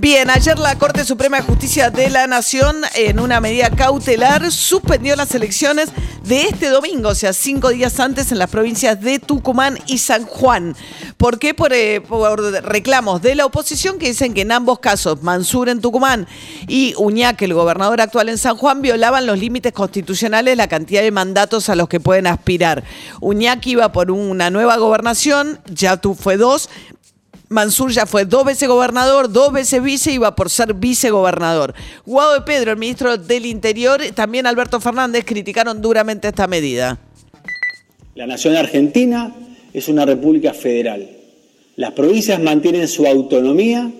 Bien, ayer la Corte Suprema de Justicia de la Nación, en una medida cautelar, suspendió las elecciones de este domingo, o sea, cinco días antes en las provincias de Tucumán y San Juan. ¿Por qué? Por, eh, por reclamos de la oposición que dicen que en ambos casos, Mansur en Tucumán y Uñaque, el gobernador actual en San Juan, violaban los límites constitucionales, la cantidad de mandatos a los que pueden aspirar. Uñaque iba por una nueva gobernación, ya tú fue dos, Mansur ya fue dos veces gobernador, dos veces vice va por ser vicegobernador. Guado de Pedro, el ministro del Interior, también Alberto Fernández criticaron duramente esta medida. La nación argentina es una república federal. Las provincias mantienen su autonomía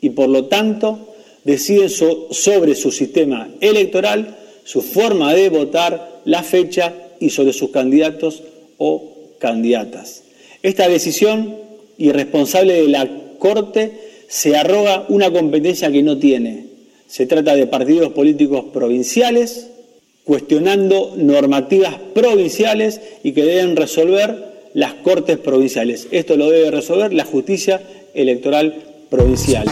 y por lo tanto deciden sobre su sistema electoral, su forma de votar, la fecha y sobre sus candidatos o candidatas. Esta decisión y responsable de la Corte se arroga una competencia que no tiene. Se trata de partidos políticos provinciales cuestionando normativas provinciales y que deben resolver las Cortes provinciales. Esto lo debe resolver la justicia electoral provincial.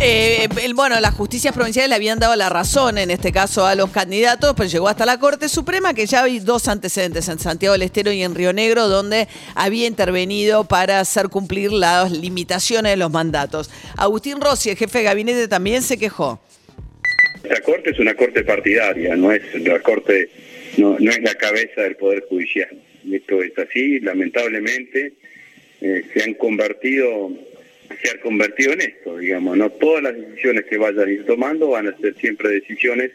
Eh, bueno, las justicias provinciales le habían dado la razón en este caso a los candidatos, pero llegó hasta la Corte Suprema, que ya hay dos antecedentes en Santiago del Estero y en Río Negro, donde había intervenido para hacer cumplir las limitaciones de los mandatos. Agustín Rossi, el jefe de gabinete, también se quejó. La Corte es una Corte partidaria, no es la Corte, no, es la cabeza del Poder Judicial. Esto es así, lamentablemente eh, se han convertido se ha convertido en esto, digamos, no todas las decisiones que vayan tomando van a ser siempre decisiones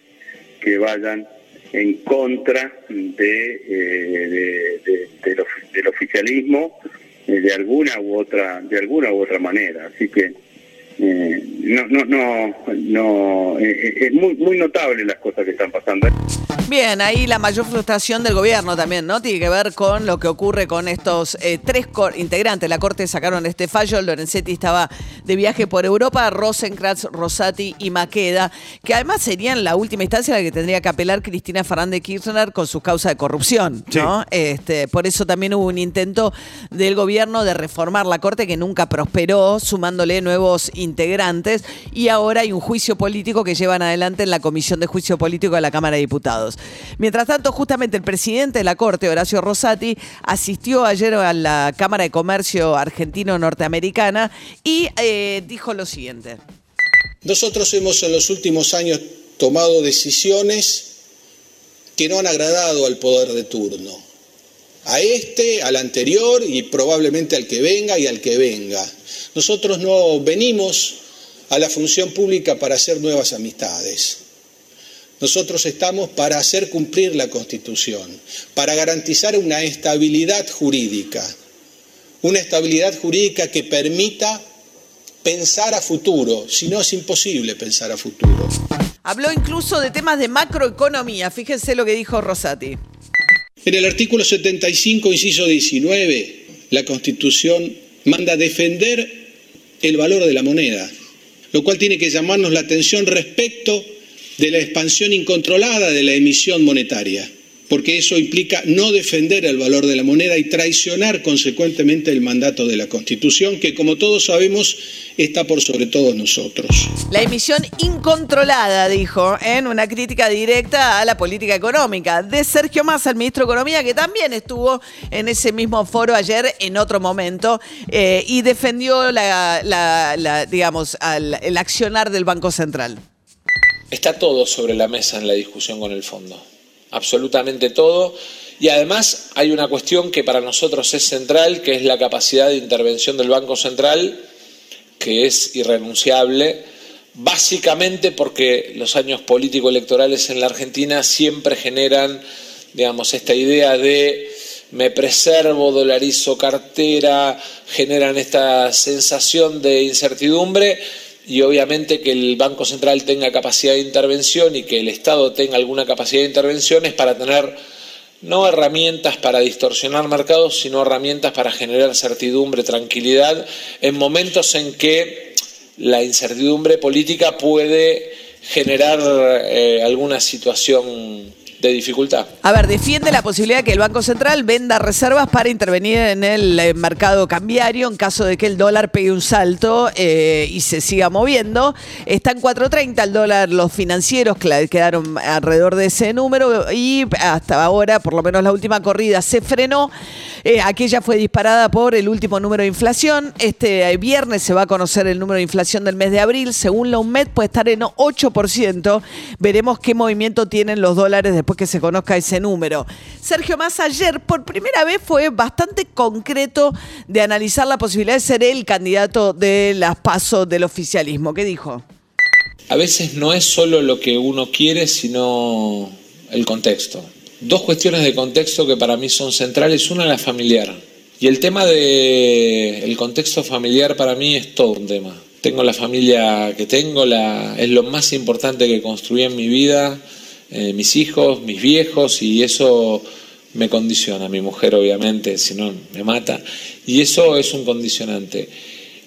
que vayan en contra de, eh, del oficialismo eh, de alguna u otra de alguna u otra manera, así que eh, no, no, no, no es muy, muy notable las cosas que están pasando. Bien, ahí la mayor frustración del gobierno también, ¿no? Tiene que ver con lo que ocurre con estos eh, tres integrantes. La Corte sacaron este fallo, Lorenzetti estaba de viaje por Europa, Rosenkrantz, Rosati y Maqueda, que además serían la última instancia a la que tendría que apelar Cristina Fernández Kirchner con sus causas de corrupción, ¿no? Este, por eso también hubo un intento del gobierno de reformar la Corte que nunca prosperó, sumándole nuevos integrantes, y ahora hay un juicio político que llevan adelante en la Comisión de Juicio Político de la Cámara de Diputados. Mientras tanto, justamente el presidente de la Corte, Horacio Rosati, asistió ayer a la Cámara de Comercio Argentino-Norteamericana y eh, dijo lo siguiente. Nosotros hemos en los últimos años tomado decisiones que no han agradado al poder de turno. A este, al anterior y probablemente al que venga y al que venga. Nosotros no venimos a la función pública para hacer nuevas amistades. Nosotros estamos para hacer cumplir la Constitución, para garantizar una estabilidad jurídica, una estabilidad jurídica que permita pensar a futuro, si no es imposible pensar a futuro. Habló incluso de temas de macroeconomía, fíjense lo que dijo Rosati. En el artículo 75, inciso 19, la Constitución manda defender el valor de la moneda, lo cual tiene que llamarnos la atención respecto de la expansión incontrolada de la emisión monetaria, porque eso implica no defender el valor de la moneda y traicionar consecuentemente el mandato de la Constitución, que como todos sabemos está por sobre todos nosotros. La emisión incontrolada, dijo, en una crítica directa a la política económica de Sergio Massa, el ministro de Economía, que también estuvo en ese mismo foro ayer en otro momento eh, y defendió la, digamos, el accionar del Banco Central. Está todo sobre la mesa en la discusión con el fondo, absolutamente todo. Y además hay una cuestión que para nosotros es central, que es la capacidad de intervención del Banco Central, que es irrenunciable, básicamente porque los años político-electorales en la Argentina siempre generan, digamos, esta idea de me preservo, dolarizo cartera, generan esta sensación de incertidumbre y obviamente que el Banco Central tenga capacidad de intervención y que el Estado tenga alguna capacidad de intervención es para tener no herramientas para distorsionar mercados, sino herramientas para generar certidumbre, tranquilidad, en momentos en que la incertidumbre política puede generar eh, alguna situación de dificultad. A ver, defiende la posibilidad de que el Banco Central venda reservas para intervenir en el eh, mercado cambiario en caso de que el dólar pegue un salto eh, y se siga moviendo. Está en 4.30 el dólar, los financieros quedaron alrededor de ese número y hasta ahora, por lo menos la última corrida, se frenó. Eh, aquella fue disparada por el último número de inflación. Este viernes se va a conocer el número de inflación del mes de abril. Según la UNMED puede estar en 8%. Veremos qué movimiento tienen los dólares después que se conozca ese número. Sergio Massa ayer por primera vez fue bastante concreto de analizar la posibilidad de ser el candidato de las pasos del oficialismo. ¿Qué dijo? A veces no es solo lo que uno quiere, sino el contexto. Dos cuestiones de contexto que para mí son centrales. Una, la familiar. Y el tema del contexto familiar para mí es todo un tema. Tengo la familia que tengo, la, es lo más importante que construí en mi vida eh, mis hijos, mis viejos, y eso me condiciona. Mi mujer, obviamente, si no, me mata. Y eso es un condicionante.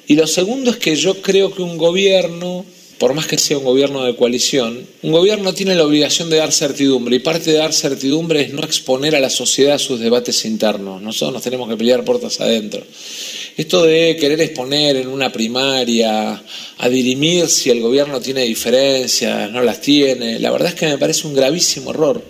Y lo segundo es que yo creo que un gobierno, por más que sea un gobierno de coalición, un gobierno tiene la obligación de dar certidumbre. Y parte de dar certidumbre es no exponer a la sociedad sus debates internos. Nosotros nos tenemos que pelear puertas adentro. Esto de querer exponer en una primaria, a dirimir si el gobierno tiene diferencias, no las tiene, la verdad es que me parece un gravísimo error.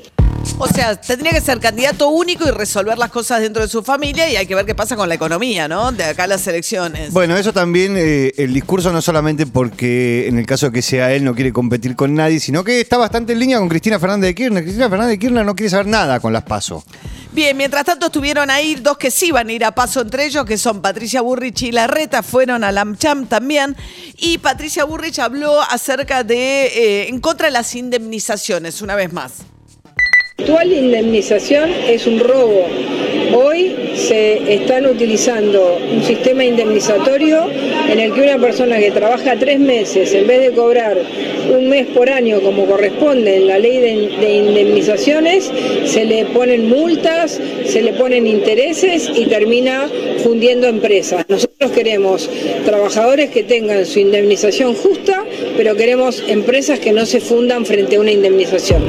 O sea, tendría que ser candidato único y resolver las cosas dentro de su familia y hay que ver qué pasa con la economía, ¿no? De acá a las elecciones. Bueno, eso también, eh, el discurso no solamente porque en el caso de que sea él no quiere competir con nadie, sino que está bastante en línea con Cristina Fernández de Kirchner. Cristina Fernández de Kirchner no quiere saber nada con las PASO. Bien, mientras tanto estuvieron ahí dos que sí van a ir a paso entre ellos, que son Patricia Burrich y Larreta, fueron a Lamcham también. Y Patricia Burrich habló acerca de, eh, en contra de las indemnizaciones, una vez más. La actual indemnización es un robo. Hoy se están utilizando un sistema indemnizatorio en el que una persona que trabaja tres meses, en vez de cobrar un mes por año como corresponde en la ley de, indemnizaciones, se le ponen multas, se le ponen intereses y termina fundiendo empresas. Nosotros queremos trabajadores que tengan su indemnización justa, pero queremos empresas que no se fundan frente a una indemnización.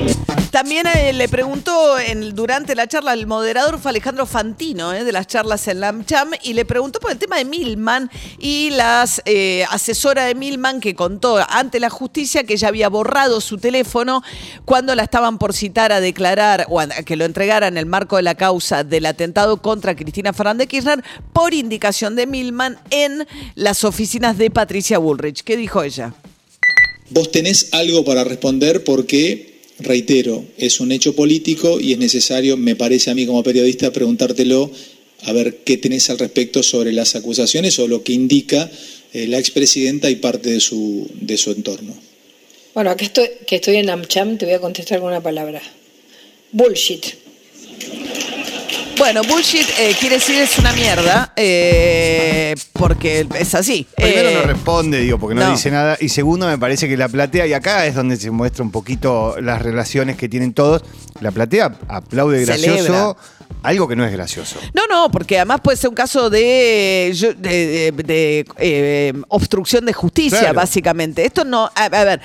También eh, le preguntó durante la charla, el moderador fue Alejandro Fantino, eh, de las charlas en la AmCham, y le preguntó por el tema de Milman y la eh, asesora de Milman que contó ante la justicia que ella había borrado su teléfono cuando la estaban por citar a declarar o a que lo entregara en el marco de la causa del atentado contra Cristina Fernández Kirchner por indicación de Milman en las oficinas de Patricia Bullrich. ¿Qué dijo ella? Vos tenés algo para responder porque reitero, es un hecho político y es necesario, me parece a mí como periodista, preguntártelo a ver qué tenés al respecto sobre las acusaciones o lo que indica eh, la expresidenta y parte de su, de su entorno. Bueno, aquí estoy, que estoy en AmCham, te voy a contestar con una palabra. Bullshit. Bueno, bullshit eh, quiere decir es una mierda, eh, porque es así. Primero no Eh, responde, digo, porque no, no. dice nada. Y segundo, me parece que la platea, y acá es donde se muestra un poquito las relaciones que tienen todos. La platea aplaude gracioso. Algo que no es gracioso. No, no, porque además puede ser un caso de, yo- de- de- de, eh, obstrucción de justicia, Claro. básicamente. Esto no, a, a ver,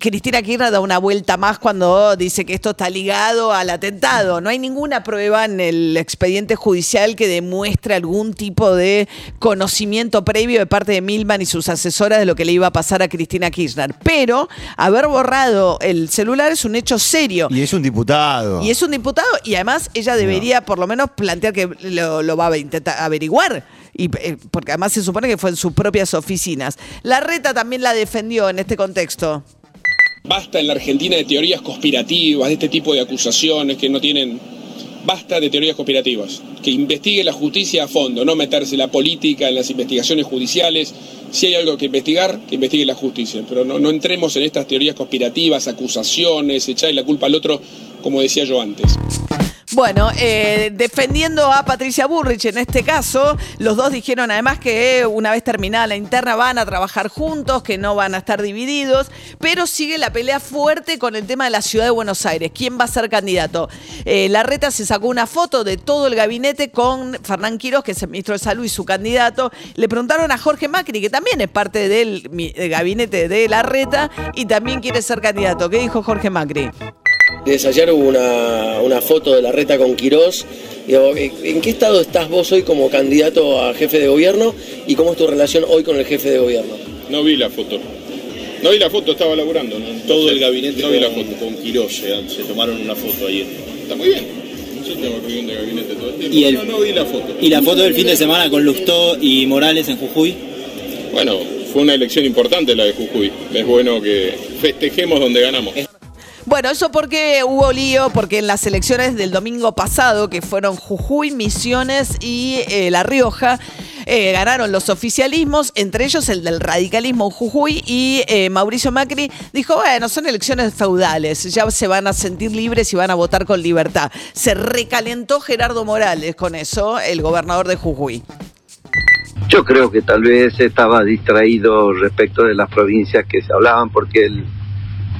Cristina Kirchner da una vuelta más cuando dice que esto está ligado al atentado. No hay ninguna prueba en el expediente judicial que demuestre algún tipo de conocimiento previo de parte de Milman y sus asesoras de lo que le iba a pasar a Cristina Kirchner. Pero haber borrado el celular es un hecho serio. Y es un diputado. Y es un diputado y además ella debería por lo menos plantear que lo, va a intentar averiguar. Y, eh, porque además se supone que fue en sus propias oficinas. La reta también la defendió en este contexto. Basta en la Argentina de teorías conspirativas, de este tipo de acusaciones que no tienen... Basta de teorías conspirativas. Que investigue la justicia a fondo, no meterse la política en las investigaciones judiciales. Si hay algo que investigar, que investigue la justicia. Pero no, no entremos en estas teorías conspirativas, acusaciones, echarle la culpa al otro, como decía yo antes. Bueno, eh, defendiendo a Patricia Burrich en este caso, los dos dijeron además que una vez terminada la interna van a trabajar juntos, que no van a estar divididos, pero sigue la pelea fuerte con el tema de la ciudad de Buenos Aires. ¿Quién va a ser candidato? Eh, la reta se sacó una foto de todo el gabinete con Fernán Quiroz, que es el ministro de Salud y su candidato. Le preguntaron a Jorge Macri, que también es parte del gabinete de la reta y también quiere ser candidato. ¿Qué dijo Jorge Macri? Desde ayer hubo una, una foto de la reta con Quirós. ¿en qué estado estás vos hoy como candidato a jefe de gobierno y cómo es tu relación hoy con el jefe de gobierno? No vi la foto. No vi la foto, estaba laburando. ¿no? Todo el gabinete No vi la con, foto. con Quirós, se, se tomaron una foto ayer. Está muy bien. Yo tengo reunión de gabinete todo el tiempo. Y el- no, no vi la foto. Y la foto del fin de semana con Lustó y Morales en Jujuy. Bueno, fue una elección importante la de Jujuy. Es bueno que festejemos donde ganamos. Bueno, eso porque hubo lío, porque en las elecciones del domingo pasado, que fueron Jujuy, Misiones y eh, La Rioja, eh, ganaron los oficialismos, entre ellos el del radicalismo Jujuy, y eh, Mauricio Macri dijo, bueno, son elecciones feudales, ya se van a sentir libres y van a votar con libertad. Se recalentó Gerardo Morales con eso, el gobernador de Jujuy. Yo creo que tal vez estaba distraído respecto de las provincias que se hablaban porque él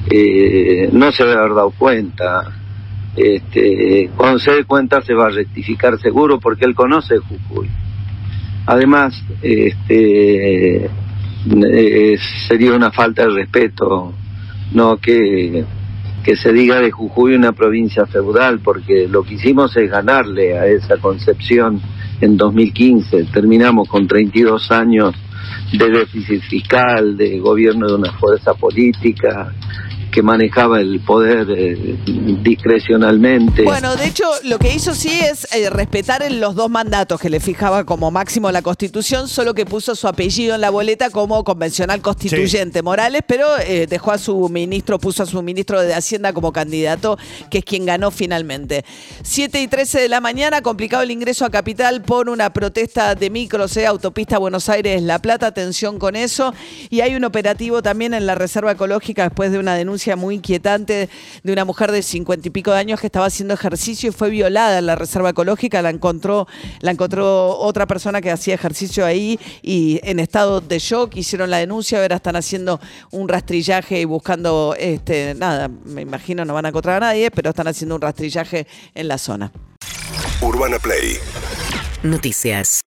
eh, no se debe haber dado cuenta. Este, cuando se dé cuenta se va a rectificar seguro porque él conoce Jujuy. Además, este, eh, sería una falta de respeto no que, que se diga de Jujuy una provincia feudal porque lo que hicimos es ganarle a esa concepción en 2015. Terminamos con 32 años de déficit fiscal, de gobierno de una fuerza política que manejaba el poder eh, discrecionalmente. Bueno, de hecho, lo que hizo sí es eh, respetar los dos mandatos que le fijaba como máximo la Constitución, solo que puso su apellido en la boleta como convencional constituyente Morales, pero eh, dejó a su ministro, puso a su ministro de Hacienda como candidato, que es quien ganó finalmente. 7 y 13 de la mañana, complicado el ingreso a Capital por una protesta de micros, eh, autopista Buenos Aires-La Plata, atención con eso. Y hay un operativo también en la Reserva Ecológica después de una denuncia muy inquietante de una mujer de cincuenta y pico de años que estaba haciendo ejercicio y fue violada en la Reserva Ecológica. La encontró, la encontró otra persona que hacía ejercicio ahí y en estado de shock hicieron la denuncia. Ahora están haciendo un rastrillaje y buscando, este, nada, me imagino no van a encontrar a nadie, pero están haciendo un rastrillaje en la zona. Urbana Play Noticias.